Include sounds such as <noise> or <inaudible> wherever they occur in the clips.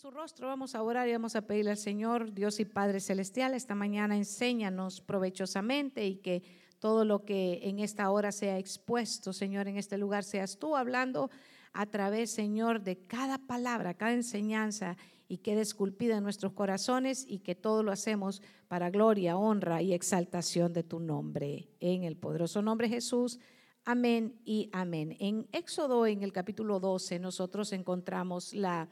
su rostro, vamos a orar y vamos a pedirle al Señor, Dios y Padre Celestial, esta mañana enséñanos provechosamente y que todo lo que en esta hora sea expuesto, Señor, en este lugar, seas tú hablando a través, Señor, de cada palabra, cada enseñanza y quede esculpida en nuestros corazones y que todo lo hacemos para gloria, honra y exaltación de tu nombre. En el poderoso nombre de Jesús. Amén y amén. En Éxodo, en el capítulo 12, nosotros encontramos la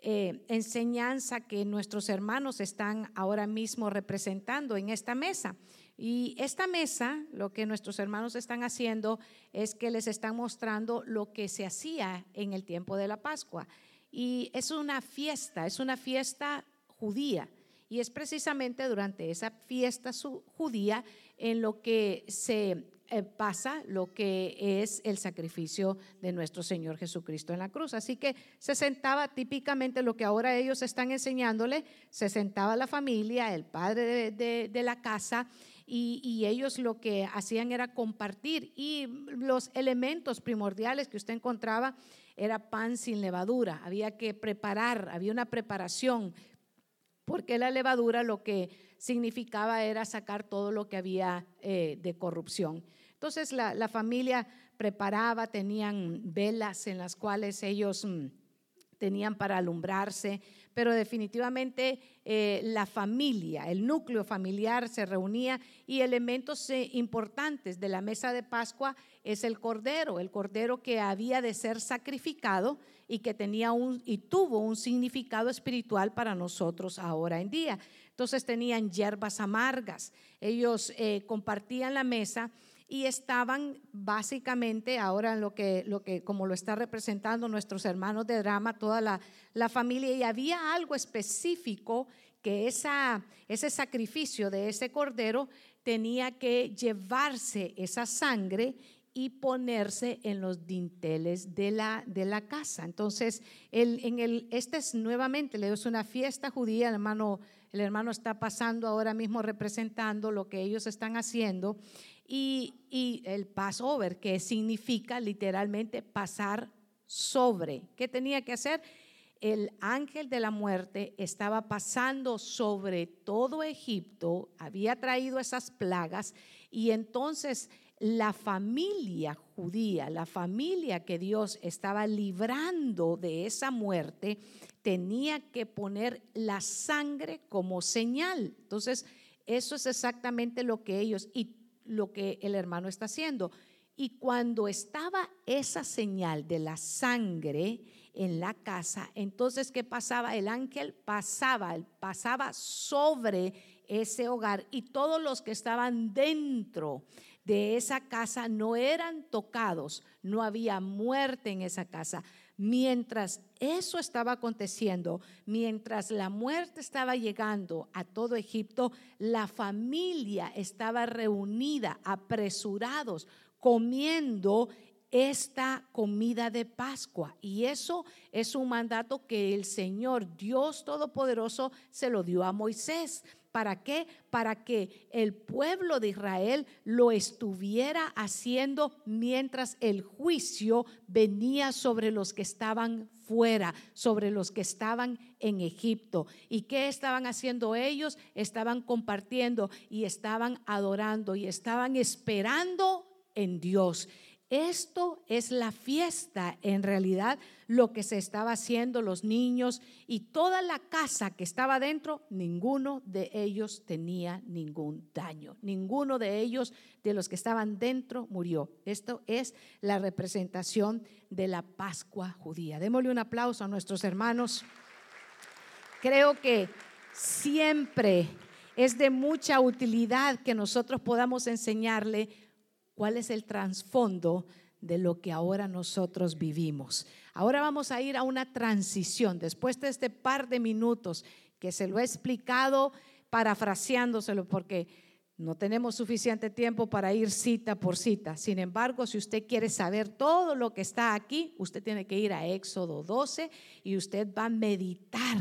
eh, enseñanza que nuestros hermanos están ahora mismo representando en esta mesa. Y esta mesa, lo que nuestros hermanos están haciendo es que les están mostrando lo que se hacía en el tiempo de la Pascua. Y es una fiesta, es una fiesta judía. Y es precisamente durante esa fiesta judía en lo que se pasa lo que es el sacrificio de nuestro Señor Jesucristo en la cruz. Así que se sentaba típicamente lo que ahora ellos están enseñándole, se sentaba la familia, el padre de, la casa, y, y, ellos lo que hacían era compartir. Y los elementos primordiales que usted encontraba era pan sin levadura, había que preparar, había una preparación, porque la levadura lo que significaba era sacar todo lo que había eh, de corrupción. Entonces la, familia preparaba, tenían velas en las cuales ellos mm, tenían para alumbrarse, pero definitivamente eh, la familia, el núcleo familiar se reunía y elementos eh, importantes de la mesa de Pascua es el cordero, el cordero que había de ser sacrificado y que tenía un y tuvo un significado espiritual para nosotros ahora en día. Entonces tenían hierbas amargas, ellos eh, compartían la mesa y estaban básicamente ahora en lo que, lo que como lo está representando nuestros hermanos de drama, toda la, la familia, y había algo específico que esa, ese sacrificio de ese cordero tenía que llevarse esa sangre y ponerse en los dinteles de la, de la casa. Entonces, el, en el, este es nuevamente, le es una fiesta judía, el hermano, el hermano está pasando ahora mismo representando lo que ellos están haciendo y, el Passover, que significa literalmente pasar sobre. ¿Qué tenía que hacer? El ángel de la muerte estaba pasando sobre todo Egipto, había traído esas plagas y entonces la familia judía, la familia que Dios estaba librando de esa muerte, tenía que poner la sangre como señal. Entonces, eso es exactamente lo que ellos, y lo que el hermano está haciendo. Y cuando estaba esa señal de la sangre en la casa, entonces ¿qué pasaba? El ángel pasaba, pasaba sobre ese hogar y todos los que estaban dentro de esa casa no eran tocados, no había muerte en esa casa. Mientras eso estaba aconteciendo, mientras la muerte estaba llegando a todo Egipto, la familia estaba reunida, apresurados, comiendo esta comida de Pascua. Y eso es un mandato que el Señor Dios Todopoderoso se lo dio a Moisés. ¿Para qué? Para que el pueblo de Israel lo estuviera haciendo mientras el juicio venía sobre los que estaban fuera, sobre los que estaban en Egipto. ¿Y qué estaban haciendo ellos? Estaban compartiendo y estaban adorando y estaban esperando en Dios. Esto es la fiesta, en realidad, lo que se estaba haciendo los niños y toda la casa que estaba dentro, ninguno de ellos tenía ningún daño. Ninguno de ellos, de los que estaban dentro, murió. Esto es la representación de la Pascua judía. Démosle un aplauso a nuestros hermanos. Creo que siempre es de mucha utilidad que nosotros podamos enseñarle cuál es el trasfondo de lo que ahora nosotros vivimos. Ahora vamos a ir a una transición. Después de este par de minutos que se lo he explicado, parafraseándoselo, porque no tenemos suficiente tiempo para ir cita por cita. Sin embargo, si usted quiere saber todo lo que está aquí, usted tiene que ir a Éxodo 12 y usted va a meditar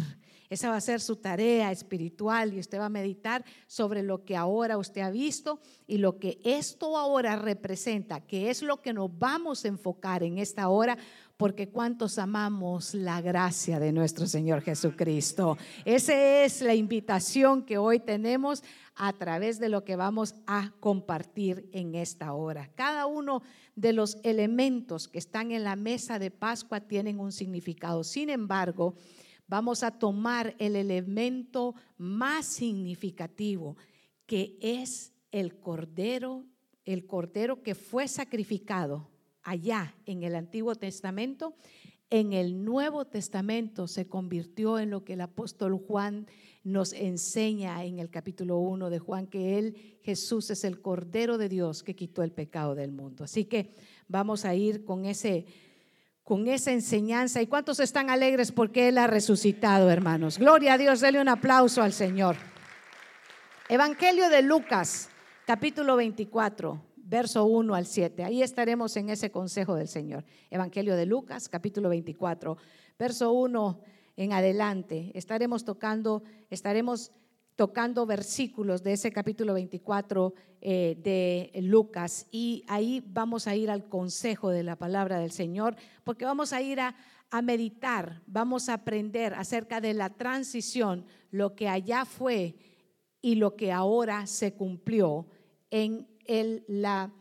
esa va a ser su tarea espiritual y usted va a meditar sobre lo que ahora usted ha visto y lo que esto ahora representa, que es lo que nos vamos a enfocar en esta hora, porque cuántos amamos la gracia de nuestro Señor Jesucristo. Esa es la invitación que hoy tenemos a través de lo que vamos a compartir en esta hora. Cada uno de los elementos que están en la mesa de Pascua tienen un significado. Sin embargo, vamos a tomar el elemento más significativo, que es el cordero, el cordero que fue sacrificado allá en el Antiguo Testamento, en el Nuevo Testamento se convirtió en lo que el apóstol Juan nos enseña en el capítulo 1 de Juan, que él, Jesús, es el Cordero de Dios que quitó el pecado del mundo. Así que vamos a ir con ese con esa enseñanza. ¿Y cuántos están alegres porque Él ha resucitado, hermanos? Gloria a Dios, denle un aplauso al Señor. Evangelio de Lucas, capítulo 24, verso 1 al 7. Ahí estaremos en ese consejo del Señor. Evangelio de Lucas, capítulo 24, verso 1 en adelante. Estaremos tocando, estaremos tocando versículos de ese capítulo 24 eh, de Lucas y ahí vamos a ir al consejo de la palabra del Señor porque vamos a ir a, a meditar, vamos a aprender acerca de la transición, lo que allá fue y lo que ahora se cumplió en el, la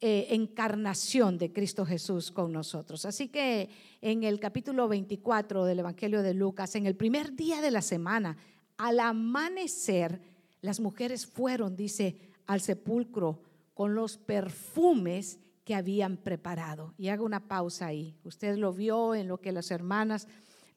eh, encarnación de Cristo Jesús con nosotros. Así que en el capítulo 24 del Evangelio de Lucas, en el primer día de la semana, al amanecer, las mujeres fueron, dice, al sepulcro con los perfumes que habían preparado. Y hago una pausa ahí. Usted lo vio en lo que las hermanas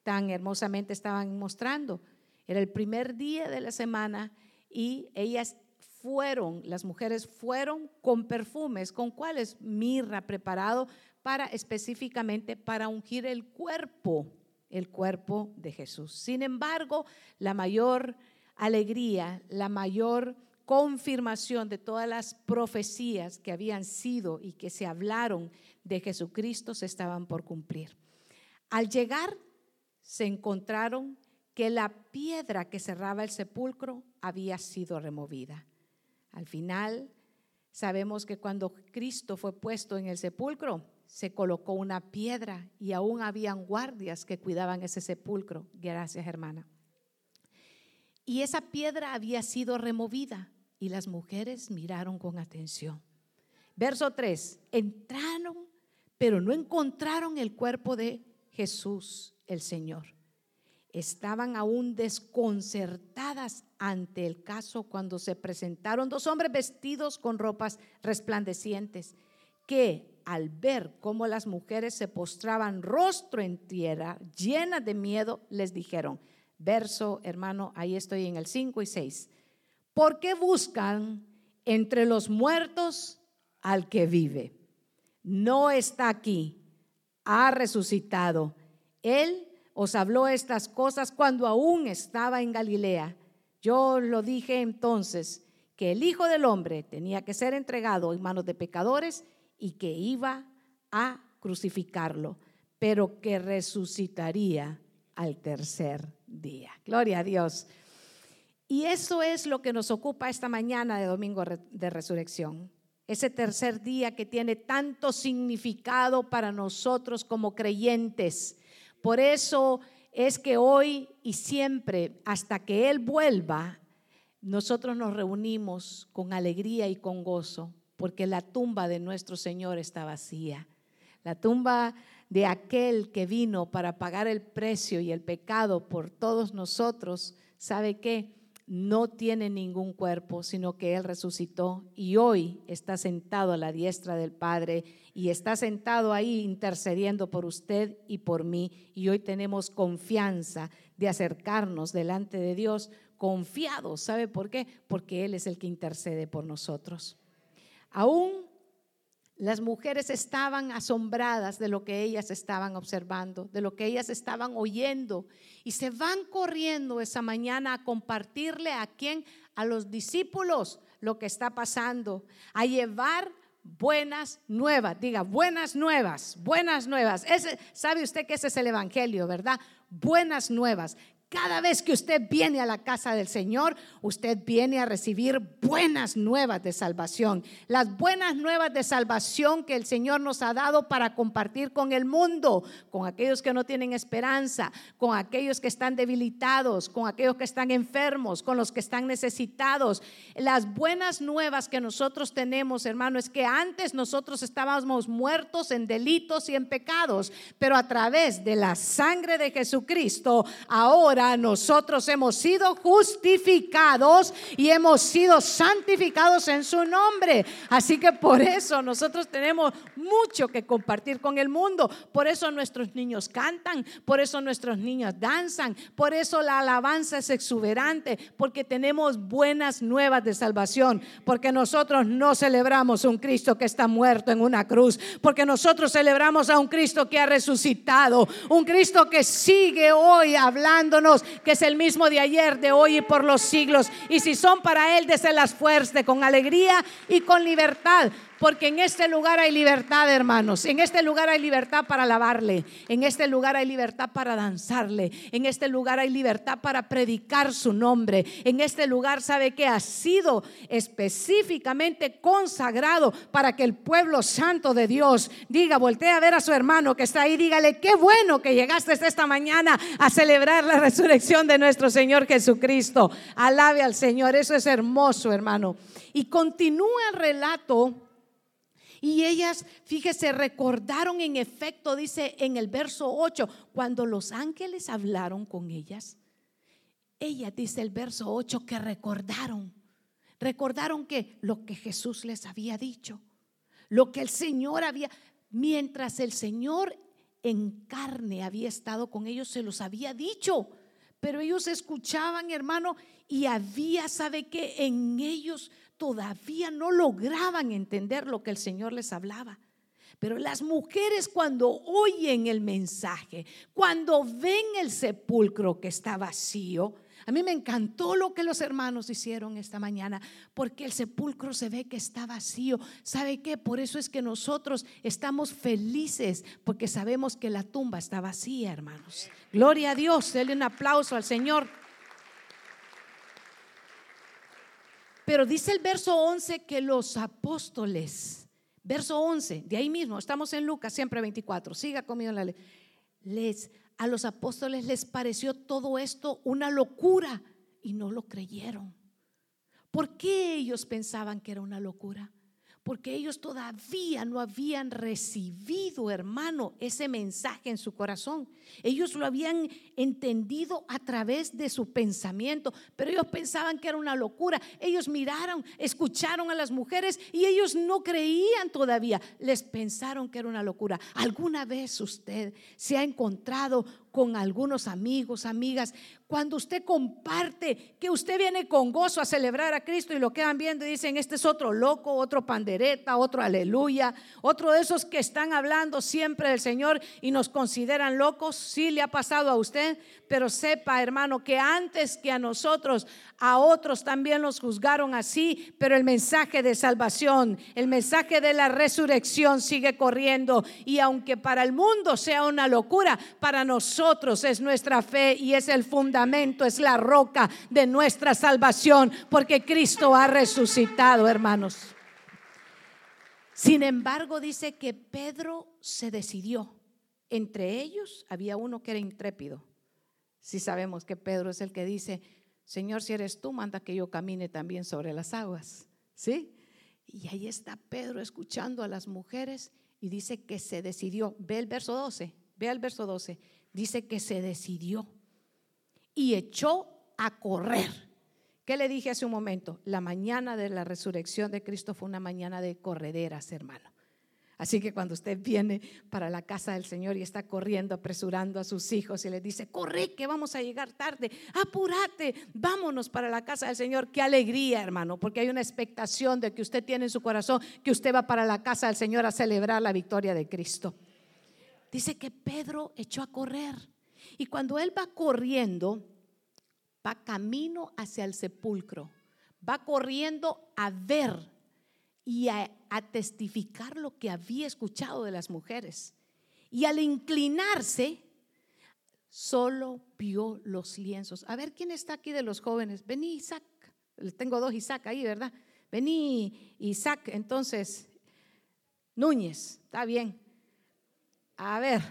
tan hermosamente estaban mostrando. Era el primer día de la semana y ellas fueron, las mujeres fueron con perfumes, con cuáles mirra preparado para específicamente para ungir el cuerpo el cuerpo de Jesús. Sin embargo, la mayor alegría, la mayor confirmación de todas las profecías que habían sido y que se hablaron de Jesucristo se estaban por cumplir. Al llegar, se encontraron que la piedra que cerraba el sepulcro había sido removida. Al final, sabemos que cuando Cristo fue puesto en el sepulcro, se colocó una piedra y aún habían guardias que cuidaban ese sepulcro. Gracias, hermana. Y esa piedra había sido removida y las mujeres miraron con atención. Verso 3, entraron, pero no encontraron el cuerpo de Jesús, el Señor. Estaban aún desconcertadas ante el caso cuando se presentaron dos hombres vestidos con ropas resplandecientes que al ver cómo las mujeres se postraban rostro en tierra, llenas de miedo, les dijeron, verso hermano, ahí estoy en el 5 y 6, ¿por qué buscan entre los muertos al que vive? No está aquí, ha resucitado. Él os habló estas cosas cuando aún estaba en Galilea. Yo lo dije entonces, que el Hijo del Hombre tenía que ser entregado en manos de pecadores y que iba a crucificarlo, pero que resucitaría al tercer día. Gloria a Dios. Y eso es lo que nos ocupa esta mañana de Domingo de Resurrección. Ese tercer día que tiene tanto significado para nosotros como creyentes. Por eso es que hoy y siempre, hasta que Él vuelva, nosotros nos reunimos con alegría y con gozo porque la tumba de nuestro Señor está vacía. La tumba de aquel que vino para pagar el precio y el pecado por todos nosotros, ¿sabe qué? No tiene ningún cuerpo, sino que Él resucitó y hoy está sentado a la diestra del Padre y está sentado ahí intercediendo por usted y por mí. Y hoy tenemos confianza de acercarnos delante de Dios confiados. ¿Sabe por qué? Porque Él es el que intercede por nosotros. Aún las mujeres estaban asombradas de lo que ellas estaban observando, de lo que ellas estaban oyendo, y se van corriendo esa mañana a compartirle a quién, a los discípulos, lo que está pasando, a llevar buenas nuevas. Diga, buenas nuevas, buenas nuevas. Sabe usted que ese es el Evangelio, ¿verdad? Buenas nuevas. Cada vez que usted viene a la casa del Señor, usted viene a recibir buenas nuevas de salvación. Las buenas nuevas de salvación que el Señor nos ha dado para compartir con el mundo, con aquellos que no tienen esperanza, con aquellos que están debilitados, con aquellos que están enfermos, con los que están necesitados. Las buenas nuevas que nosotros tenemos, hermano, es que antes nosotros estábamos muertos en delitos y en pecados, pero a través de la sangre de Jesucristo, ahora nosotros hemos sido justificados y hemos sido santificados en su nombre. Así que por eso nosotros tenemos mucho que compartir con el mundo. Por eso nuestros niños cantan, por eso nuestros niños danzan, por eso la alabanza es exuberante, porque tenemos buenas nuevas de salvación, porque nosotros no celebramos un Cristo que está muerto en una cruz, porque nosotros celebramos a un Cristo que ha resucitado, un Cristo que sigue hoy que es el mismo de ayer, de hoy y por los siglos. Y si son para Él, las fuerzas con alegría y con libertad porque en este lugar hay libertad, hermanos. En este lugar hay libertad para alabarle. En este lugar hay libertad para danzarle. En este lugar hay libertad para predicar su nombre. En este lugar sabe que ha sido específicamente consagrado para que el pueblo santo de Dios diga, voltee a ver a su hermano que está ahí, dígale, qué bueno que llegaste esta mañana a celebrar la resurrección de nuestro Señor Jesucristo. Alabe al Señor, eso es hermoso, hermano. Y continúa el relato y ellas, fíjese, recordaron en efecto, dice en el verso 8, cuando los ángeles hablaron con ellas, ella dice el verso 8 que recordaron, recordaron que lo que Jesús les había dicho, lo que el Señor había, mientras el Señor en carne había estado con ellos, se los había dicho. Pero ellos escuchaban, hermano, y había, ¿sabe qué? En ellos todavía no lograban entender lo que el Señor les hablaba. Pero las mujeres cuando oyen el mensaje, cuando ven el sepulcro que está vacío, a mí me encantó lo que los hermanos hicieron esta mañana, porque el sepulcro se ve que está vacío. ¿Sabe qué? Por eso es que nosotros estamos felices, porque sabemos que la tumba está vacía, hermanos. Gloria a Dios, denle un aplauso al Señor. Pero dice el verso 11 que los apóstoles, verso 11, de ahí mismo, estamos en Lucas, siempre 24, siga conmigo en la ley. Les, a los apóstoles les pareció todo esto una locura y no lo creyeron. ¿Por qué ellos pensaban que era una locura? Porque ellos todavía no habían recibido, hermano, ese mensaje en su corazón. Ellos lo habían entendido a través de su pensamiento, pero ellos pensaban que era una locura. Ellos miraron, escucharon a las mujeres y ellos no creían todavía. Les pensaron que era una locura. ¿Alguna vez usted se ha encontrado con algunos amigos, amigas, cuando usted comparte que usted viene con gozo a celebrar a Cristo y lo quedan viendo y dicen, este es otro loco, otro pandereta, otro aleluya, otro de esos que están hablando siempre del Señor y nos consideran locos, sí le ha pasado a usted, pero sepa hermano que antes que a nosotros, a otros también los juzgaron así, pero el mensaje de salvación, el mensaje de la resurrección sigue corriendo. Y aunque para el mundo sea una locura, para nosotros, es nuestra fe y es el fundamento, es la roca de nuestra salvación, porque Cristo ha resucitado, hermanos. Sin embargo, dice que Pedro se decidió. Entre ellos había uno que era intrépido. Si sabemos que Pedro es el que dice, Señor, si eres tú, manda que yo camine también sobre las aguas. ¿Sí? Y ahí está Pedro escuchando a las mujeres y dice que se decidió. Ve el verso 12, ve el verso 12 dice que se decidió y echó a correr. ¿Qué le dije hace un momento? La mañana de la resurrección de Cristo fue una mañana de correderas, hermano. Así que cuando usted viene para la casa del Señor y está corriendo, apresurando a sus hijos y les dice, corre que vamos a llegar tarde, apúrate, vámonos para la casa del Señor. Qué alegría, hermano, porque hay una expectación de que usted tiene en su corazón que usted va para la casa del Señor a celebrar la victoria de Cristo. Dice que Pedro echó a correr. Y cuando él va corriendo, va camino hacia el sepulcro. Va corriendo a ver y a, testificar lo que había escuchado de las mujeres. Y al inclinarse, solo vio los lienzos. A ver, ¿quién está aquí de los jóvenes? Vení, Isaac. Tengo dos Isaac ahí, ¿verdad? Vení, Isaac, entonces, Núñez, está bien. A ver,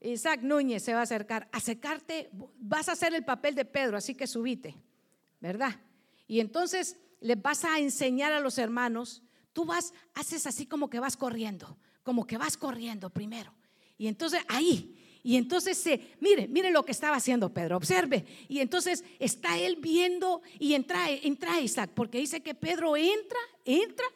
Isaac Núñez se va a acercar. Acercarte, vas a hacer el papel de Pedro, así que subite, ¿verdad? Y entonces les vas a enseñar a los hermanos, tú vas, haces así como que vas corriendo, como que vas corriendo primero. Y entonces ahí, y entonces se, mire, mire lo que estaba haciendo Pedro, observe. Y entonces está él viendo y entra, entra Isaac, porque dice que Pedro entra, entra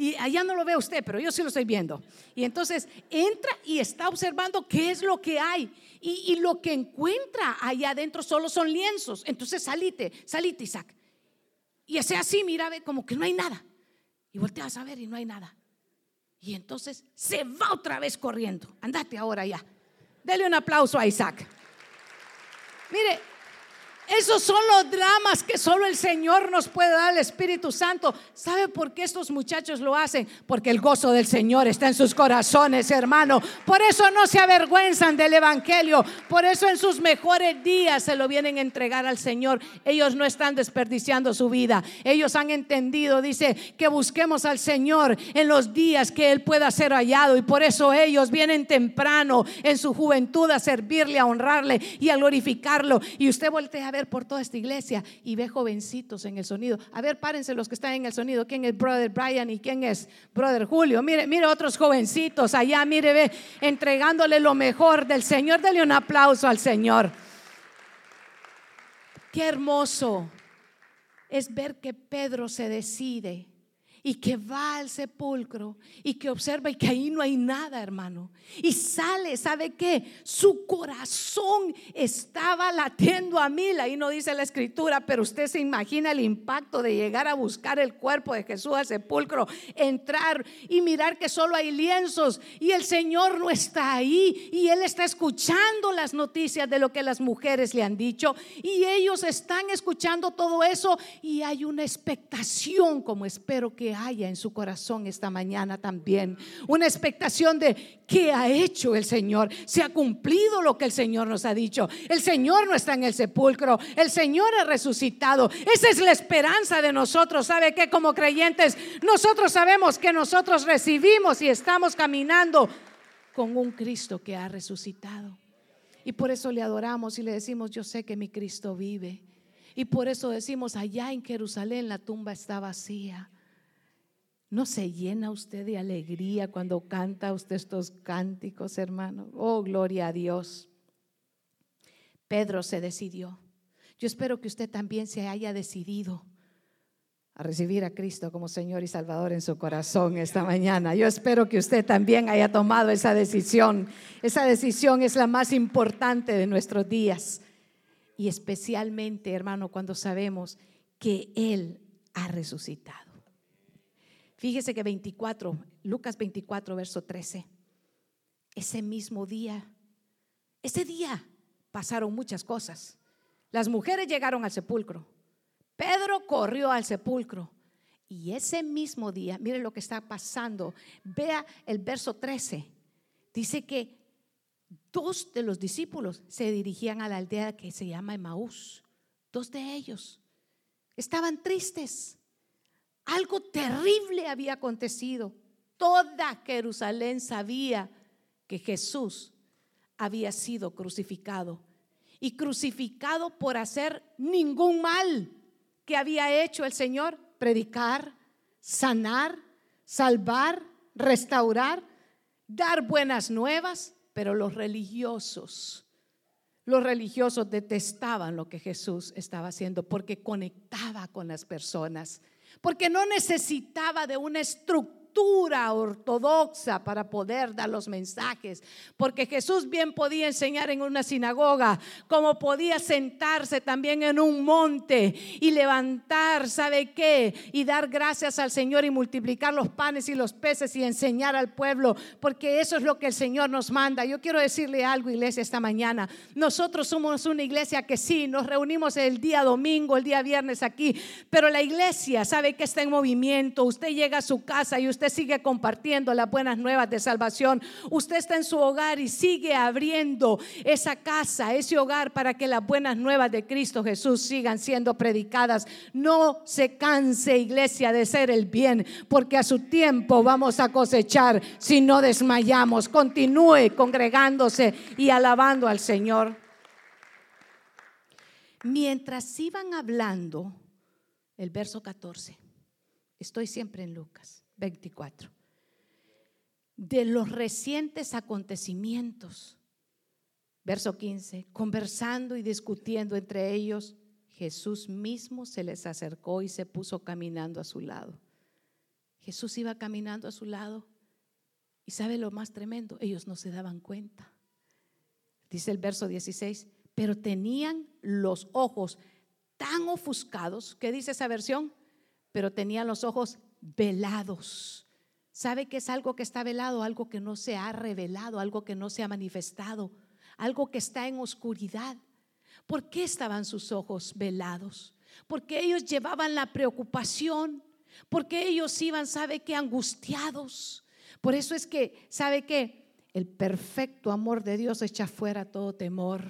y allá no lo ve usted, pero yo sí lo estoy viendo. Y entonces entra y está observando qué es lo que hay. Y, lo que encuentra allá adentro solo son lienzos. Entonces salite, salite Isaac. Y ese así, mira, ve como que no hay nada. Y volteas a ver y no hay nada. Y entonces se va otra vez corriendo. Andate ahora ya. Dele un aplauso a Isaac. Mire, esos son los dramas que solo el Señor nos puede dar, el Espíritu Santo. ¿Sabe por qué estos muchachos lo hacen? Porque el gozo del Señor está en sus corazones, hermano. Por eso no se avergüenzan del Evangelio. Por eso en sus mejores días se lo vienen a entregar al Señor. Ellos no están desperdiciando su vida. Ellos han entendido, dice, que busquemos al Señor en los días que Él pueda ser hallado. Y por eso ellos vienen temprano en su juventud a servirle, a honrarle y a glorificarlo. Y usted voltea a ver por toda esta iglesia y ve jovencitos en el sonido. A ver, párense los que están en el sonido. ¿Quién es Brother Brian y quién es Brother Julio? Mire, mire otros jovencitos allá, mire, ve, entregándole lo mejor del Señor. Dele un aplauso al Señor. Qué hermoso es ver que Pedro se decide y que va al sepulcro y que observa y que ahí no hay nada, hermano. Y sale, ¿sabe qué? Su corazón estaba latiendo a mil. Ahí no dice la escritura, pero usted se imagina el impacto de llegar a buscar el cuerpo de Jesús al sepulcro, entrar y mirar que solo hay lienzos y el Señor no está ahí y Él está escuchando las noticias de lo que las mujeres le han dicho y ellos están escuchando todo eso y hay una expectación como espero que haya en su corazón esta mañana también. Una expectación de qué ha hecho el Señor. Se ha cumplido lo que el Señor nos ha dicho. El Señor no está en el sepulcro. El Señor ha resucitado. Esa es la esperanza de nosotros. ¿Sabe que Como creyentes, nosotros sabemos que nosotros recibimos y estamos caminando con un Cristo que ha resucitado. Y por eso le adoramos y le decimos, yo sé que mi Cristo vive. Y por eso decimos, allá en Jerusalén la tumba está vacía. ¿No se llena usted de alegría cuando canta usted estos cánticos, hermano? Oh, gloria a Dios. Pedro se decidió. Yo espero que usted también se haya decidido a recibir a Cristo como Señor y Salvador en su corazón esta mañana. Yo espero que usted también haya tomado esa decisión. Esa decisión es la más importante de nuestros días. Y especialmente, hermano, cuando sabemos que Él ha resucitado. Fíjese que 24, Lucas 24, verso 13. Ese mismo día, ese día pasaron muchas cosas. Las mujeres llegaron al sepulcro. Pedro corrió al sepulcro. Y ese mismo día, mire lo que está pasando. Vea el verso 13. Dice que dos de los discípulos se dirigían a la aldea que se llama Emaús. Dos de ellos estaban tristes algo terrible había acontecido. Toda Jerusalén sabía que Jesús había sido crucificado. Y crucificado por hacer ningún mal que había hecho el Señor, predicar, sanar, salvar, restaurar, dar buenas nuevas, pero los religiosos, los religiosos detestaban lo que Jesús estaba haciendo porque conectaba con las personas porque no necesitaba de una estructura ortodoxa para poder dar los mensajes, porque Jesús bien podía enseñar en una sinagoga, como podía sentarse también en un monte y levantar, ¿sabe qué? Y dar gracias al Señor y multiplicar los panes y los peces y enseñar al pueblo, porque eso es lo que el Señor nos manda. Yo quiero decirle algo, iglesia, esta mañana. Nosotros somos una iglesia que sí, nos reunimos el día domingo, el día viernes aquí, pero la iglesia sabe que está en movimiento. Usted llega a su casa y usted usted sigue compartiendo las buenas nuevas de salvación. Usted está en su hogar y sigue abriendo esa casa, ese hogar para que las buenas nuevas de Cristo Jesús sigan siendo predicadas. No se canse, iglesia, de ser el bien, porque a su tiempo vamos a cosechar si no desmayamos. Continúe congregándose y alabando al Señor. Mientras iban hablando, el verso 14, estoy siempre en Lucas 24, de los recientes acontecimientos. Verso 15, conversando y discutiendo entre ellos, Jesús mismo se les acercó y se puso caminando a su lado. Jesús iba caminando a su lado y sabe lo más tremendo, ellos no se daban cuenta. Dice el verso 16, pero tenían los ojos tan ofuscados, ¿qué dice esa versión? Pero tenían los ojos velados. ¿Sabe que es algo que está velado? Algo que no se ha revelado, algo que no se ha manifestado, algo que está en oscuridad. ¿Por qué estaban sus ojos velados? Porque ellos llevaban la preocupación, porque ellos iban, ¿sabe qué? Angustiados. Por eso es que, ¿sabe qué? El perfecto amor de Dios echa fuera todo temor.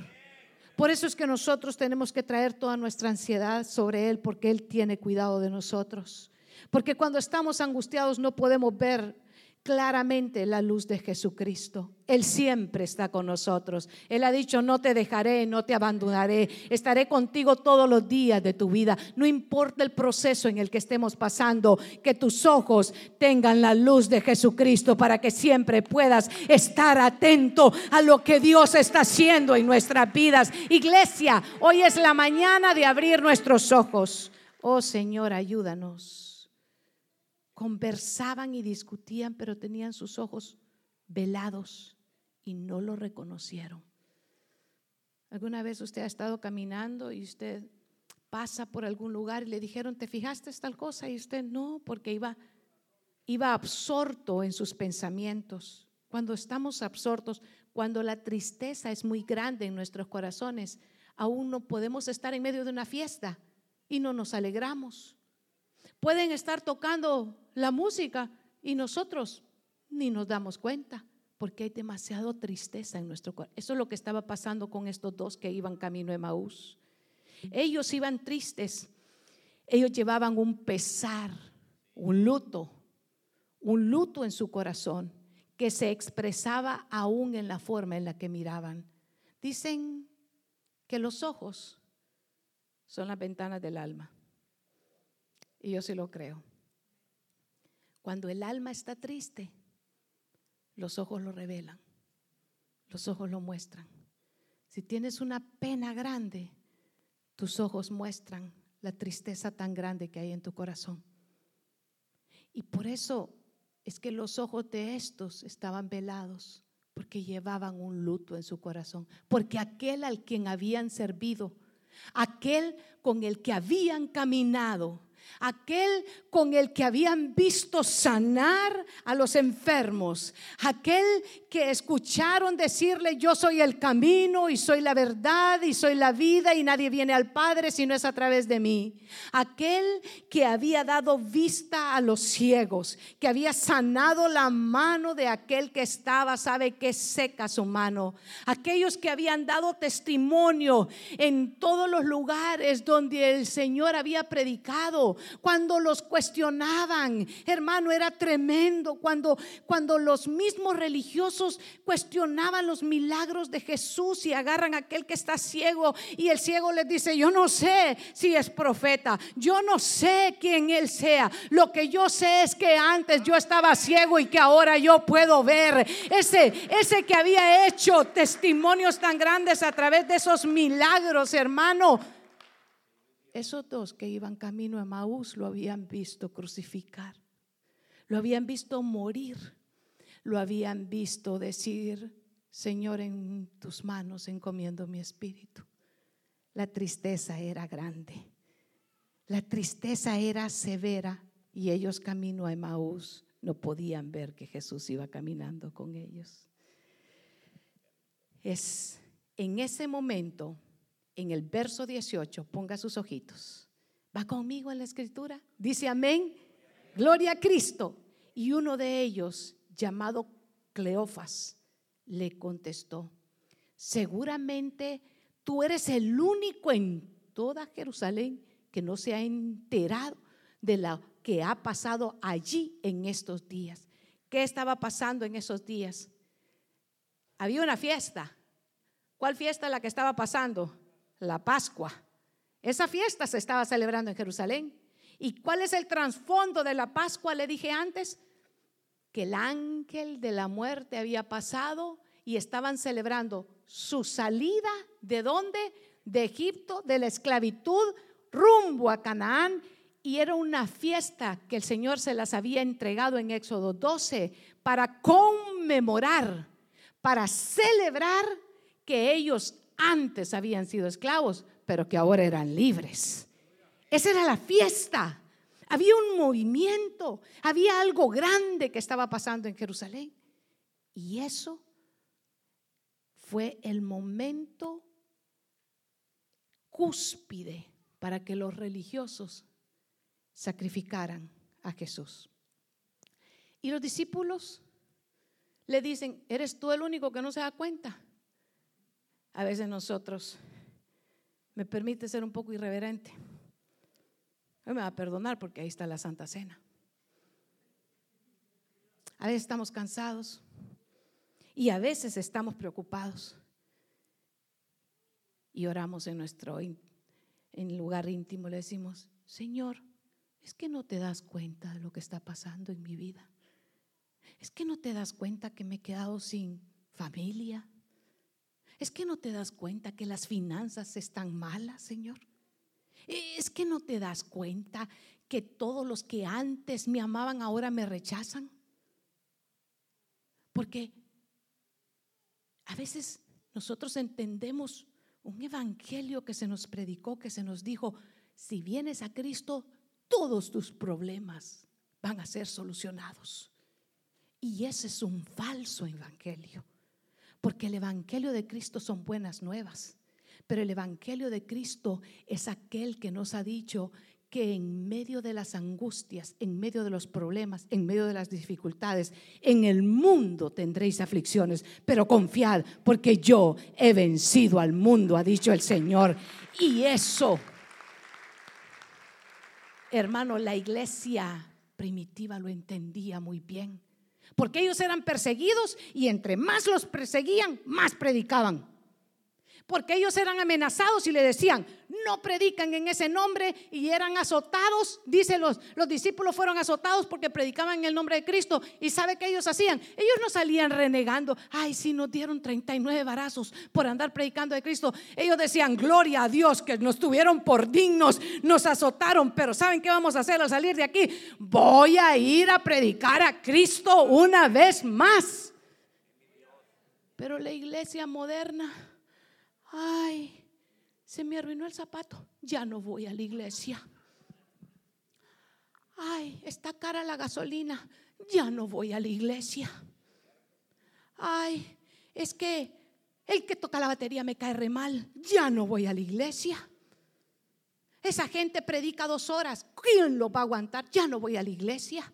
Por eso es que nosotros tenemos que traer toda nuestra ansiedad sobre Él, porque Él tiene cuidado de nosotros. Porque cuando estamos angustiados no podemos ver claramente la luz de Jesucristo. Él siempre está con nosotros. Él ha dicho, no te dejaré, no te abandonaré, estaré contigo todos los días de tu vida. No importa el proceso en el que estemos pasando, que tus ojos tengan la luz de Jesucristo para que siempre puedas estar atento a lo que Dios está haciendo en nuestras vidas. Iglesia, hoy es la mañana de abrir nuestros ojos. Oh Señor, ayúdanos conversaban y discutían, pero tenían sus ojos velados y no lo reconocieron. ¿Alguna vez usted ha estado caminando y usted pasa por algún lugar y le dijeron, ¿te fijaste tal cosa? Y usted no, porque iba, iba absorto en sus pensamientos. Cuando estamos absortos, cuando la tristeza es muy grande en nuestros corazones, aún no podemos estar en medio de una fiesta y no nos alegramos. Pueden estar tocando la música y nosotros ni nos damos cuenta porque hay demasiado tristeza en nuestro corazón. Eso es lo que estaba pasando con estos dos que iban camino de Maús. Ellos iban tristes, ellos llevaban un pesar, un luto, un luto en su corazón que se expresaba aún en la forma en la que miraban. Dicen que los ojos son las ventanas del alma. Y yo sí lo creo. Cuando el alma está triste, los ojos lo revelan, los ojos lo muestran. Si tienes una pena grande, tus ojos muestran la tristeza tan grande que hay en tu corazón. Y por eso es que los ojos de estos estaban velados, porque llevaban un luto en su corazón, porque aquel al quien habían servido, aquel con el que habían caminado, aquel con el que habían visto sanar a los enfermos, aquel que escucharon decirle, yo soy el camino y soy la verdad y soy la vida y nadie viene al Padre si no es a través de mí, aquel que había dado vista a los ciegos, que había sanado la mano de aquel que estaba, sabe que seca su mano, aquellos que habían dado testimonio en todos los lugares donde el Señor había predicado, cuando los cuestionaban, hermano, era tremendo. Cuando, cuando los mismos religiosos cuestionaban los milagros de Jesús y agarran a aquel que está ciego y el ciego les dice, yo no sé si es profeta, yo no sé quién él sea. Lo que yo sé es que antes yo estaba ciego y que ahora yo puedo ver. Ese, ese que había hecho testimonios tan grandes a través de esos milagros, hermano esos dos que iban camino a Maús lo habían visto crucificar, lo habían visto morir, lo habían visto decir, Señor, en tus manos encomiendo mi espíritu. La tristeza era grande, la tristeza era severa y ellos camino a Maús no podían ver que Jesús iba caminando con ellos. Es en ese momento en el verso 18, ponga sus ojitos. ¿Va conmigo en la escritura? Dice amén. Gloria a Cristo. Y uno de ellos, llamado Cleofas, le contestó, seguramente tú eres el único en toda Jerusalén que no se ha enterado de lo que ha pasado allí en estos días. ¿Qué estaba pasando en esos días? Había una fiesta. ¿Cuál fiesta la que estaba pasando? La Pascua. Esa fiesta se estaba celebrando en Jerusalén. ¿Y cuál es el trasfondo de la Pascua? Le dije antes que el ángel de la muerte había pasado y estaban celebrando su salida de dónde? De Egipto, de la esclavitud rumbo a Canaán y era una fiesta que el Señor se las había entregado en Éxodo 12 para conmemorar, para celebrar que ellos antes habían sido esclavos, pero que ahora eran libres. Esa era la fiesta. Había un movimiento, había algo grande que estaba pasando en Jerusalén. Y eso fue el momento cúspide para que los religiosos sacrificaran a Jesús. Y los discípulos le dicen, ¿eres tú el único que no se da cuenta? A veces nosotros, me permite ser un poco irreverente. me va a perdonar porque ahí está la Santa Cena. A veces estamos cansados y a veces estamos preocupados y oramos en nuestro en lugar íntimo le decimos, Señor, es que no te das cuenta de lo que está pasando en mi vida. Es que no te das cuenta que me he quedado sin familia. Es que no te das cuenta que las finanzas están malas, Señor. Es que no te das cuenta que todos los que antes me amaban ahora me rechazan. Porque a veces nosotros entendemos un evangelio que se nos predicó, que se nos dijo, si vienes a Cristo, todos tus problemas van a ser solucionados. Y ese es un falso evangelio, porque el evangelio de Cristo son buenas nuevas, pero el evangelio de Cristo es aquel que nos ha dicho que en medio de las angustias, en medio de los problemas, en medio de las dificultades, en el mundo tendréis aflicciones, pero confiad, porque yo he vencido al mundo, ha dicho el Señor. Y eso Hermano, la iglesia primitiva lo entendía muy bien, porque ellos eran perseguidos y entre más los perseguían, más predicaban porque ellos eran amenazados y le decían, no predican en ese nombre y eran azotados. Dice los, los discípulos fueron azotados porque predicaban en el nombre de Cristo. ¿Y sabe qué ellos hacían? Ellos no salían renegando, ay, si nos dieron 39 barazos por andar predicando de Cristo. Ellos decían, gloria a Dios que nos tuvieron por dignos, nos azotaron, pero ¿saben qué vamos a hacer al salir de aquí? Voy a ir a predicar a Cristo una vez más. Pero la iglesia moderna ay, se me arruinó el zapato, ya no voy a la iglesia. Ay, está cara la gasolina, ya no voy a la iglesia. Ay, es que el que toca la batería me cae re mal, ya no voy a la iglesia. Esa gente predica dos horas, ¿quién lo va a aguantar? Ya no voy a la iglesia.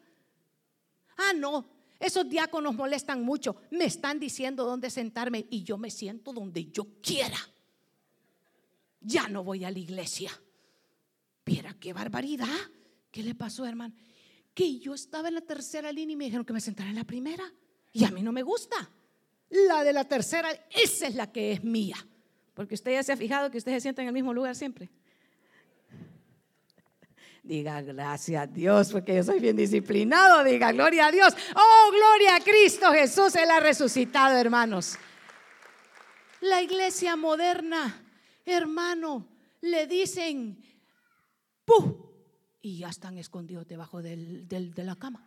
Ah, no, esos diáconos molestan mucho. Me están diciendo dónde sentarme y yo me siento donde yo quiera. Ya no voy a la iglesia. Mira qué barbaridad. ¿Qué le pasó, hermano? Que yo estaba en la tercera línea y me dijeron que me sentara en la primera. Y a mí no me gusta. La de la tercera, esa es la que es mía. Porque usted ya se ha fijado que usted se sienta en el mismo lugar siempre. Diga gracias a Dios porque yo soy bien disciplinado. Diga gloria a Dios. Oh, gloria a Cristo Jesús. Él ha resucitado, hermanos. La iglesia moderna, hermano, le dicen, ¡puh! Y ya están escondidos debajo del, de la cama.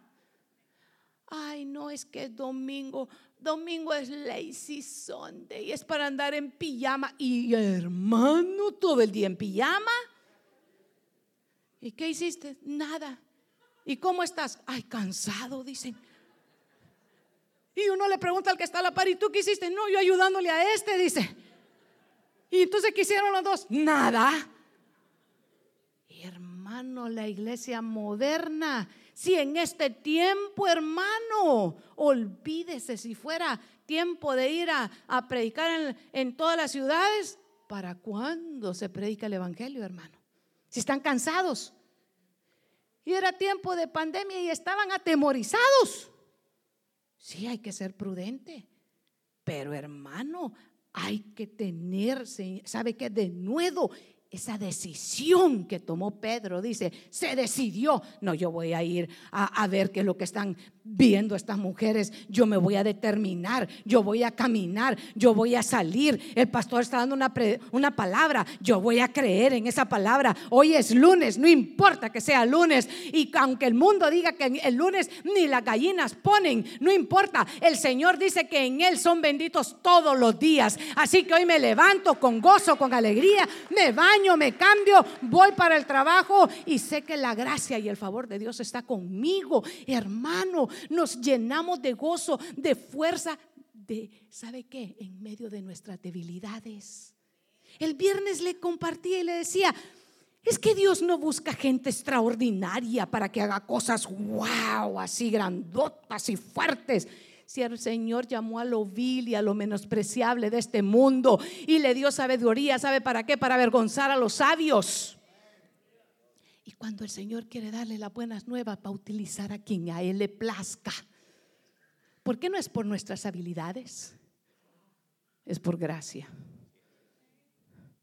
Ay, no, es que es domingo. Domingo es lazy Sunday. Es para andar en pijama. Y hermano, todo el día en pijama. ¿Y qué hiciste? Nada. ¿Y cómo estás? Ay, cansado, dicen. Y uno le pregunta al que está a la par, ¿y tú qué hiciste? No, yo ayudándole a este, dice. Y entonces, ¿qué hicieron los dos? Nada. hermano, la iglesia moderna Si en este tiempo, hermano, olvídese si fuera tiempo de ir a, predicar en, en todas las ciudades, ¿para cuándo se predica el Evangelio, hermano? Si están cansados. Y era tiempo de pandemia y estaban atemorizados. Sí, hay que ser prudente. Pero hermano, hay que tenerse, ¿sabe qué? De nuevo, esa decisión que tomó Pedro, dice, se decidió, no, yo voy a ir a, a, ver qué es lo que están viendo estas mujeres, yo me voy a determinar, yo voy a caminar, yo voy a salir, el pastor está dando una, una palabra, yo voy a creer en esa palabra, hoy es lunes, no importa que sea lunes, y aunque el mundo diga que el lunes ni las gallinas ponen, no importa, el Señor dice que en Él son benditos todos los días, así que hoy me levanto con gozo, con alegría, me baño me cambio, voy para el trabajo y sé que la gracia y el favor de Dios está conmigo. Hermano, nos llenamos de gozo, de fuerza, de, ¿sabe qué? En medio de nuestras debilidades. El viernes le compartía y le decía, es que Dios no busca gente extraordinaria para que haga cosas wow, así grandotas y fuertes si el Señor llamó a lo vil y a lo menospreciable de este mundo y le dio sabiduría, ¿sabe para qué? Para avergonzar a los sabios. Y cuando el Señor quiere darle las buenas nuevas, para utilizar a quien a Él le plazca. ¿Por qué no es por nuestras habilidades? Es por gracia.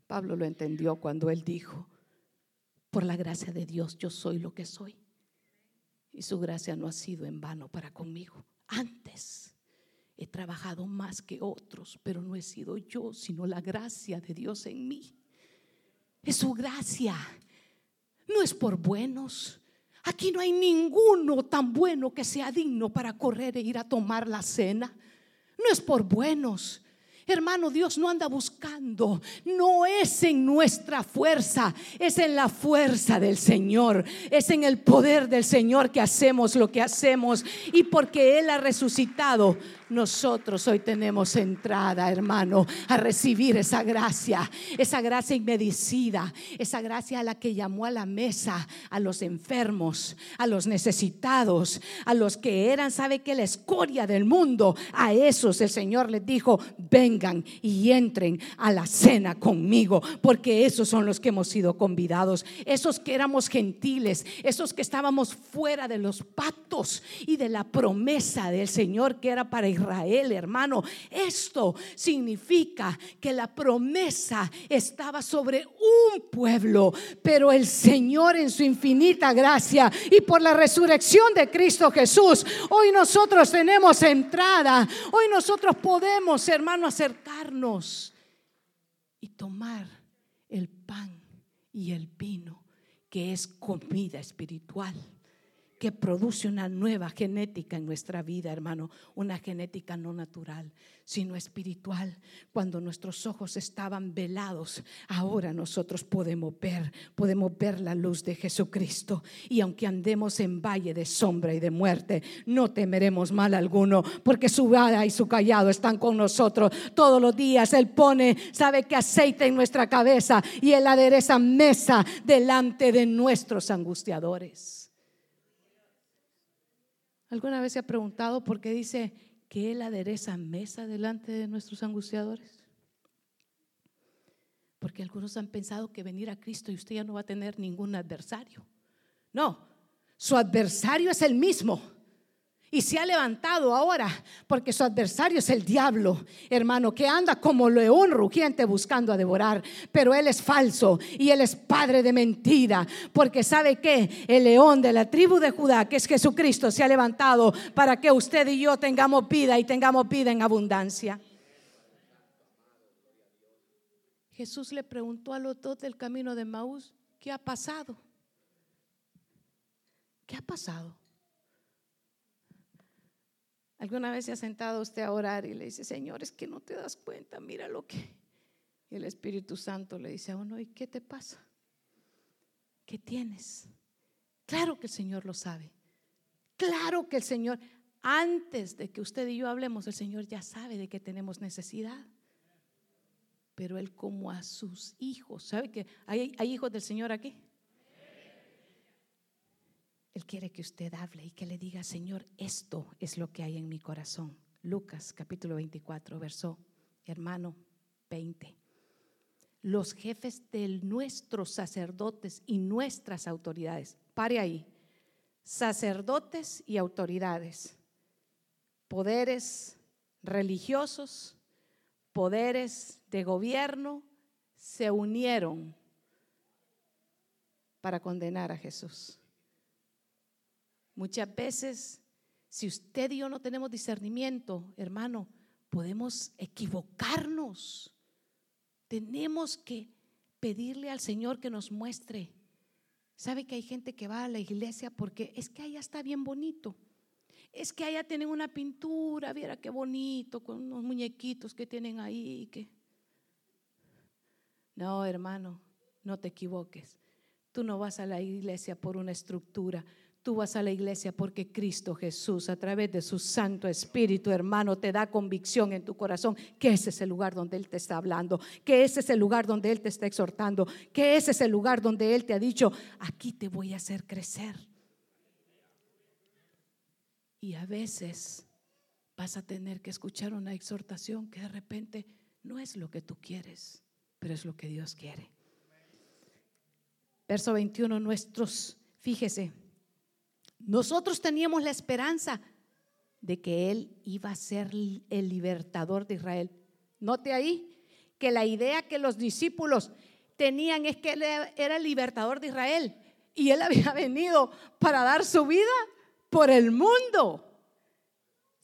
Pablo lo entendió cuando él dijo, por la gracia de Dios yo soy lo que soy. Y su gracia no ha sido en vano para conmigo. Antes he trabajado más que otros, pero no he sido yo, sino la gracia de Dios en mí. Es su gracia. No es por buenos. Aquí no hay ninguno tan bueno que sea digno para correr e ir a tomar la cena. No es por buenos. Hermano, Dios no anda buscando, no es en nuestra fuerza, es en la fuerza del Señor, es en el poder del Señor que hacemos lo que hacemos y porque Él ha resucitado, nosotros hoy tenemos entrada, hermano, a recibir esa gracia, esa gracia inmedicida, esa gracia a la que llamó a la mesa a los enfermos, a los necesitados, a los que eran, sabe que la escoria del mundo, a esos el Señor les dijo, vengan y entren a la cena conmigo, porque esos son los que hemos sido convidados, esos que éramos gentiles, esos que estábamos fuera de los pactos y de la promesa del Señor que era para Israel, hermano. Esto significa que la promesa estaba sobre un pueblo, pero el Señor en su infinita gracia y por la resurrección de Cristo Jesús, hoy nosotros tenemos entrada, hoy nosotros podemos, hermano, acercarnos y tomar el pan y el vino, que es comida espiritual que produce una nueva genética en nuestra vida, hermano, una genética no natural, sino espiritual. Cuando nuestros ojos estaban velados, ahora nosotros podemos ver, podemos ver la luz de Jesucristo. Y aunque andemos en valle de sombra y de muerte, no temeremos mal alguno, porque su vara y su callado están con nosotros todos los días. Él pone, sabe que aceite en nuestra cabeza y él adereza mesa delante de nuestros angustiadores. ¿Alguna vez se ha preguntado por qué dice que Él adereza mesa delante de nuestros angustiadores? Porque algunos han pensado que venir a Cristo y usted ya no va a tener ningún adversario. No, su adversario es el mismo y se ha levantado ahora porque su adversario es el diablo, hermano, que anda como león rugiente buscando a devorar. Pero él es falso y él es padre de mentira. Porque sabe que el león de la tribu de Judá, que es Jesucristo, se ha levantado para que usted y yo tengamos vida y tengamos vida en abundancia. Jesús le preguntó a los dos del camino de Maús, ¿qué ha pasado? ¿Qué ha pasado? ¿Alguna vez se ha sentado usted a orar y le dice, Señor, es que no te das cuenta, mira lo que... Y el Espíritu Santo le dice a uno, ¿y qué te pasa? ¿Qué tienes? Claro que el Señor lo sabe. Claro que el Señor, antes de que usted y yo hablemos, el Señor ya sabe de que tenemos necesidad. Pero Él como a sus hijos, ¿sabe que hay, hay hijos del Señor aquí? Él quiere que usted hable y que le diga, Señor, esto es lo que hay en mi corazón. Lucas capítulo 24, verso hermano 20. Los jefes de nuestros sacerdotes y nuestras autoridades, pare ahí, sacerdotes y autoridades, poderes religiosos, poderes de gobierno, se unieron para condenar a Jesús. Muchas veces, si usted y yo no tenemos discernimiento, hermano, podemos equivocarnos. Tenemos que pedirle al Señor que nos muestre. ¿Sabe que hay gente que va a la iglesia porque es que allá está bien bonito? Es que allá tienen una pintura, viera qué bonito, con unos muñequitos que tienen ahí. Que... No, hermano, no te equivoques. Tú no vas a la iglesia por una estructura. Tú vas a la iglesia porque Cristo Jesús, a través de su Santo Espíritu, hermano, te da convicción en tu corazón que ese es el lugar donde Él te está hablando, que ese es el lugar donde Él te está exhortando, que ese es el lugar donde Él te ha dicho, aquí te voy a hacer crecer. Y a veces vas a tener que escuchar una exhortación que de repente no es lo que tú quieres, pero es lo que Dios quiere. Verso 21, nuestros, fíjese, nosotros teníamos la esperanza de que Él iba a ser el libertador de Israel. Note ahí que la idea que los discípulos tenían es que Él era el libertador de Israel y Él había <laughs> venido para dar su vida por el mundo.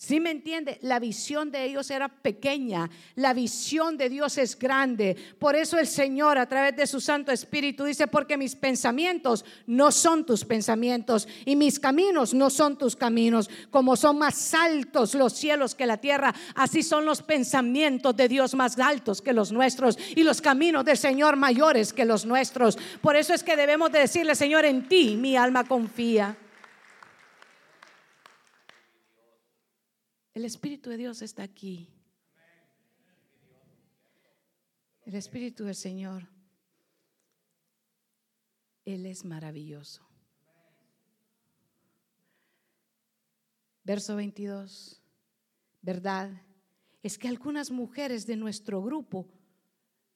¿Sí me entiende? La visión de ellos era pequeña, la visión de Dios es grande. Por eso el Señor a través de su Santo Espíritu dice, porque mis pensamientos no son tus pensamientos y mis caminos no son tus caminos. Como son más altos los cielos que la tierra, así son los pensamientos de Dios más altos que los nuestros y los caminos del Señor mayores que los nuestros. Por eso es que debemos de decirle, Señor, en ti mi alma confía. El Espíritu de Dios está aquí. El Espíritu del Señor. Él es maravilloso. Verso 22. ¿Verdad? Es que algunas mujeres de nuestro grupo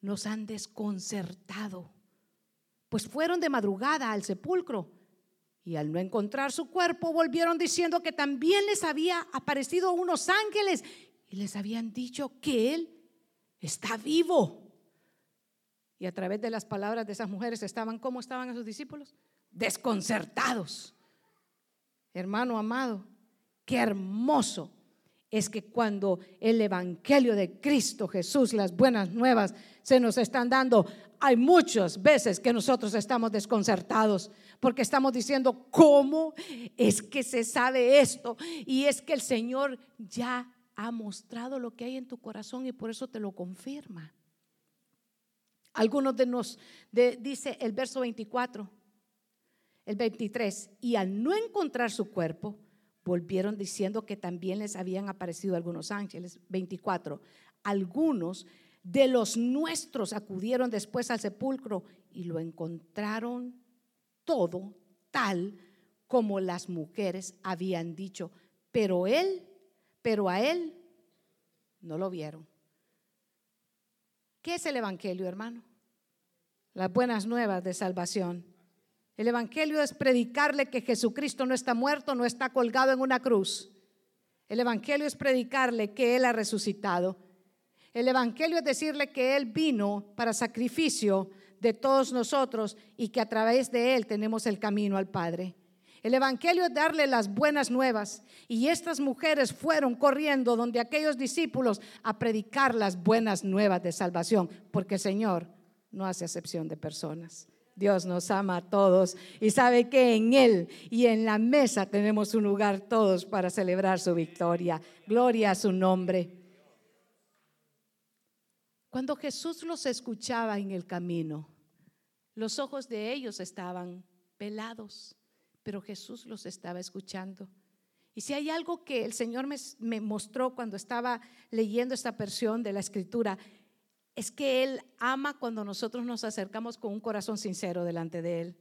nos han desconcertado, pues fueron de madrugada al sepulcro y al no encontrar su cuerpo, volvieron diciendo que también les había aparecido unos ángeles y les habían dicho que Él está vivo. Y a través de las palabras de esas mujeres estaban, ¿cómo estaban a sus discípulos? Desconcertados. Hermano amado, qué hermoso es que cuando el Evangelio de Cristo Jesús, las buenas nuevas, se nos están dando, hay muchas veces que nosotros estamos desconcertados porque estamos diciendo, ¿cómo es que se sabe esto? Y es que el Señor ya ha mostrado lo que hay en tu corazón y por eso te lo confirma. Algunos de nos, dice el verso 24, el 23, y al no encontrar su cuerpo, volvieron diciendo que también les habían aparecido algunos ángeles. 24, algunos de los nuestros acudieron después al sepulcro y lo encontraron todo tal como las mujeres habían dicho, pero él, pero a él no lo vieron. ¿Qué es el Evangelio, hermano? Las buenas nuevas de salvación. El Evangelio es predicarle que Jesucristo no está muerto, no está colgado en una cruz. El Evangelio es predicarle que Él ha resucitado. El Evangelio es decirle que Él vino para sacrificio de todos nosotros y que a través de Él tenemos el camino al Padre. El Evangelio es darle las buenas nuevas. Y estas mujeres fueron corriendo donde aquellos discípulos a predicar las buenas nuevas de salvación, porque el Señor no hace excepción de personas. Dios nos ama a todos y sabe que en Él y en la mesa tenemos un lugar todos para celebrar su victoria. Gloria a su nombre. Cuando Jesús los escuchaba en el camino, los ojos de ellos estaban pelados, pero Jesús los estaba escuchando. Y si hay algo que el Señor me, mostró cuando estaba leyendo esta versión de la escritura, es que Él ama cuando nosotros nos acercamos con un corazón sincero delante de Él.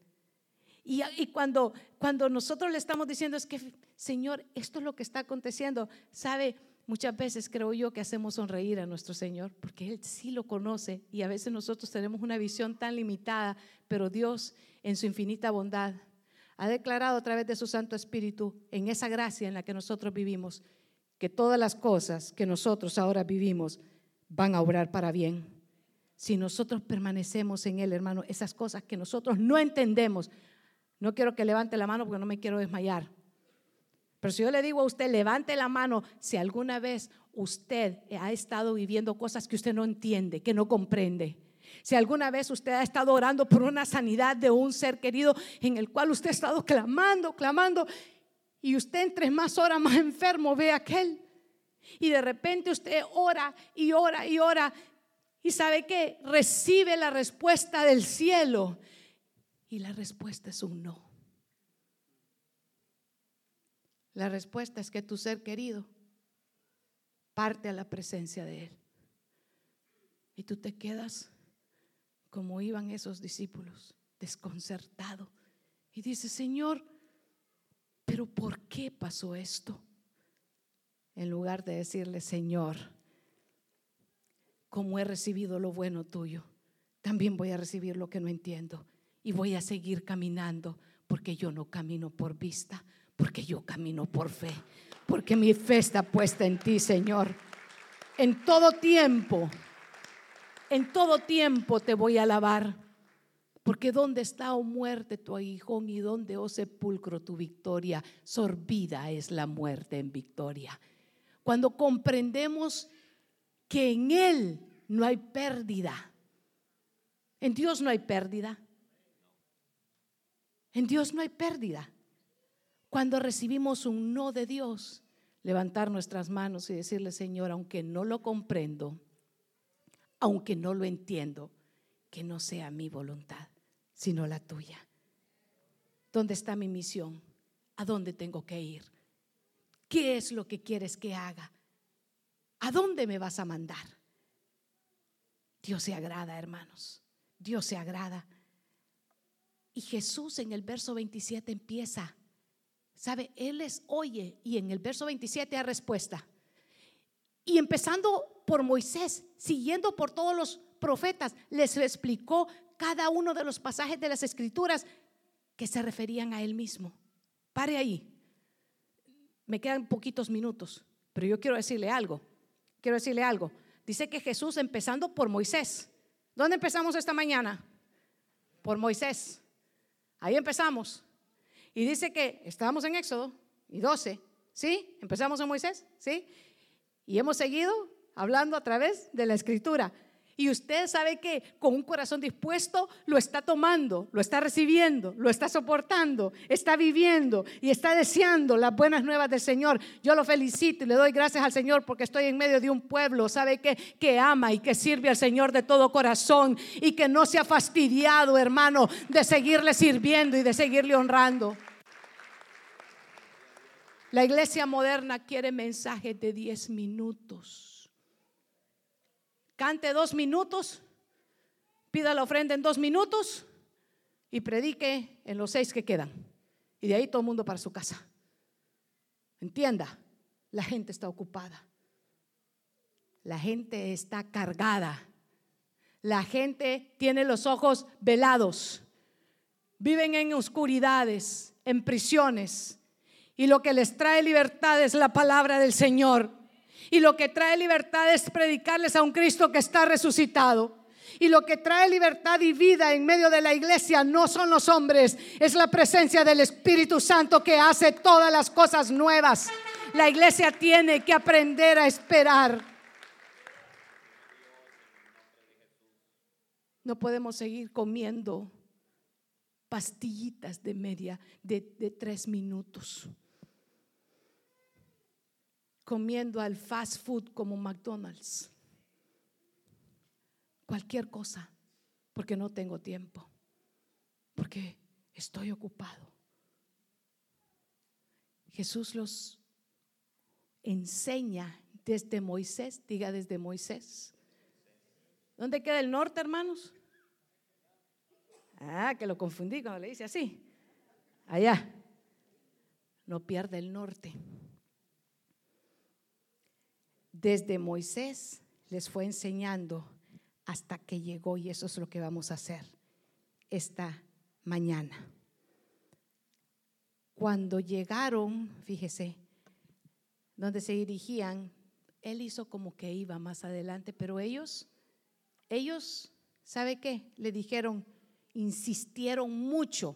Y, y, cuando, cuando nosotros le estamos diciendo es que, Señor, esto es lo que está aconteciendo, sabe, muchas veces creo yo que hacemos sonreír a nuestro Señor, porque Él sí lo conoce y a veces nosotros tenemos una visión tan limitada, pero Dios en su infinita bondad ha declarado a través de su Santo Espíritu, en esa gracia en la que nosotros vivimos, que todas las cosas que nosotros ahora vivimos van a obrar para bien. Si nosotros permanecemos en Él, hermano, esas cosas que nosotros no entendemos, no quiero que levante la mano porque no me quiero desmayar. Pero si yo le digo a usted, levante la mano si alguna vez usted ha estado viviendo cosas que usted no entiende, que no comprende. Si alguna vez usted ha estado orando por una sanidad de un ser querido en el cual usted ha estado clamando, clamando, y usted entre más horas más enfermo ve a aquel. Y de repente usted ora y ora y ora. Y sabe que recibe la respuesta del cielo. Y la respuesta es un no. La respuesta es que tu ser querido parte a la presencia de Él. Y tú te quedas como iban esos discípulos, desconcertado. Y dice, Señor, pero ¿por qué pasó esto? En lugar de decirle, Señor, como he recibido lo bueno tuyo, también voy a recibir lo que no entiendo y voy a seguir caminando porque yo no camino por vista, porque yo camino por fe, porque mi fe está puesta en ti, Señor. En todo tiempo, en todo tiempo te voy a alabar, porque donde está, oh muerte, tu aguijón y donde, oh sepulcro, tu victoria, sorbida es la muerte en victoria. Cuando comprendemos que en Él no hay pérdida, en Dios no hay pérdida. En Dios no hay pérdida. Cuando recibimos un no de Dios, levantar nuestras manos y decirle, Señor, aunque no lo comprendo, aunque no lo entiendo, que no sea mi voluntad, sino la tuya. ¿Dónde está mi misión? ¿A dónde tengo que ir? ¿Qué es lo que quieres que haga? ¿A dónde me vas a mandar? Dios se agrada, hermanos. Dios se agrada. Y Jesús en el verso 27 empieza, ¿sabe? Él les oye y en el verso 27 hay respuesta. Y empezando por Moisés, siguiendo por todos los profetas, les explicó cada uno de los pasajes de las escrituras que se referían a él mismo. Pare ahí. Me quedan poquitos minutos, pero yo quiero decirle algo. Quiero decirle algo. Dice que Jesús empezando por Moisés. ¿Dónde empezamos esta mañana? Por Moisés. Ahí empezamos. Y dice que estábamos en Éxodo y 12, ¿sí? Empezamos en Moisés, ¿sí? Y hemos seguido hablando a través de la escritura. Y usted sabe que con un corazón dispuesto lo está tomando, lo está recibiendo, lo está soportando, está viviendo y está deseando las buenas nuevas del Señor. Yo lo felicito y le doy gracias al Señor porque estoy en medio de un pueblo, sabe que, que ama y que sirve al Señor de todo corazón y que no se ha fastidiado, hermano, de seguirle sirviendo y de seguirle honrando. La iglesia moderna quiere mensajes de 10 minutos cante dos minutos, pida la ofrenda en dos minutos y predique en los seis que quedan. Y de ahí todo el mundo para su casa. Entienda, la gente está ocupada. La gente está cargada. La gente tiene los ojos velados. Viven en oscuridades, en prisiones. Y lo que les trae libertad es la palabra del Señor. Y lo que trae libertad es predicarles a un Cristo que está resucitado. Y lo que trae libertad y vida en medio de la iglesia no son los hombres, es la presencia del Espíritu Santo que hace todas las cosas nuevas. La iglesia tiene que aprender a esperar. No podemos seguir comiendo pastillitas de media, de, tres minutos comiendo al fast food como McDonald's. Cualquier cosa, porque no tengo tiempo, porque estoy ocupado. Jesús los enseña desde Moisés, diga desde Moisés. ¿Dónde queda el norte, hermanos? Ah, que lo confundí cuando le dice así. allá, no pierde el norte. Desde Moisés les fue enseñando hasta que llegó y eso es lo que vamos a hacer esta mañana. Cuando llegaron, fíjese, donde se dirigían, él hizo como que iba más adelante, pero ellos, ellos, ¿sabe qué? Le dijeron, insistieron mucho.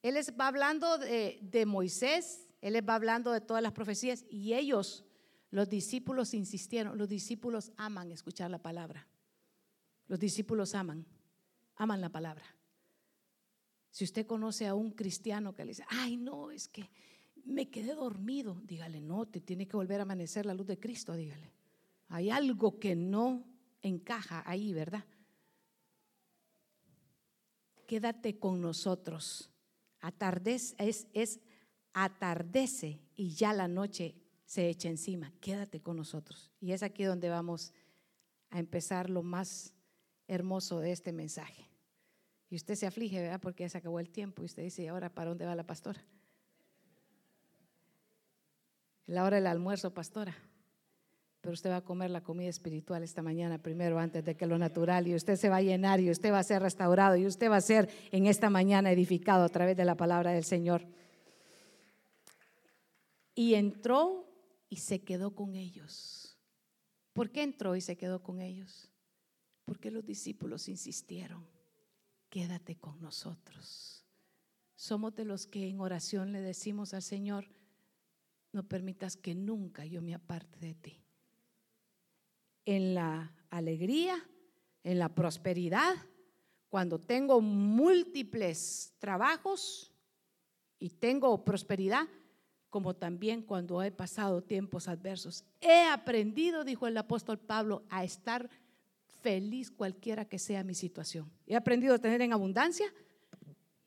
Él les va hablando de, de Moisés, él les va hablando de todas las profecías y ellos, los discípulos, insistieron. Los discípulos aman escuchar la palabra. Los discípulos aman, aman la palabra. Si usted conoce a un cristiano que le dice, ay, no, es que me quedé dormido, dígale, no, te tiene que volver a amanecer la luz de Cristo, dígale. Hay algo que no encaja ahí, ¿verdad? Quédate con nosotros. Atardece, es, es atardece y ya la noche se echa encima. Quédate con nosotros. Y es aquí donde vamos a empezar lo más hermoso de este mensaje. Y usted se aflige, ¿verdad? Porque ya se acabó el tiempo. Y usted dice, ¿y ahora para dónde va la pastora? La hora del almuerzo, pastora. Pero usted va a comer la comida espiritual esta mañana primero antes de que lo natural. Y usted se va a llenar y usted va a ser restaurado y usted va a ser en esta mañana edificado a través de la palabra del Señor. Y entró y se quedó con ellos. ¿Por qué entró y se quedó con ellos? Porque los discípulos insistieron quédate con nosotros. Somos de los que en oración le decimos al Señor, no permitas que nunca yo me aparte de ti. En la alegría, en la prosperidad, cuando tengo múltiples trabajos y tengo prosperidad, como también cuando he pasado tiempos adversos. He aprendido, dijo el apóstol Pablo, a estar feliz cualquiera que sea mi situación. He aprendido a tener en abundancia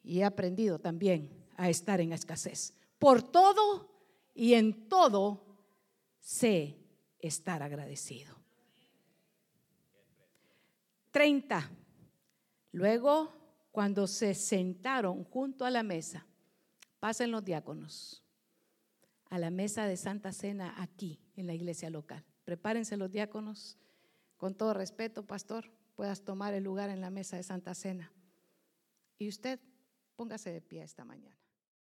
y he aprendido también a estar en escasez. Por todo y en todo sé estar agradecido. 30. Luego, cuando se sentaron junto a la mesa, pasen los diáconos a la mesa de Santa Cena aquí en la iglesia local. Prepárense los diáconos con todo respeto, pastor, puedas tomar el lugar en la mesa de Santa Cena. Y usted póngase de pie esta mañana.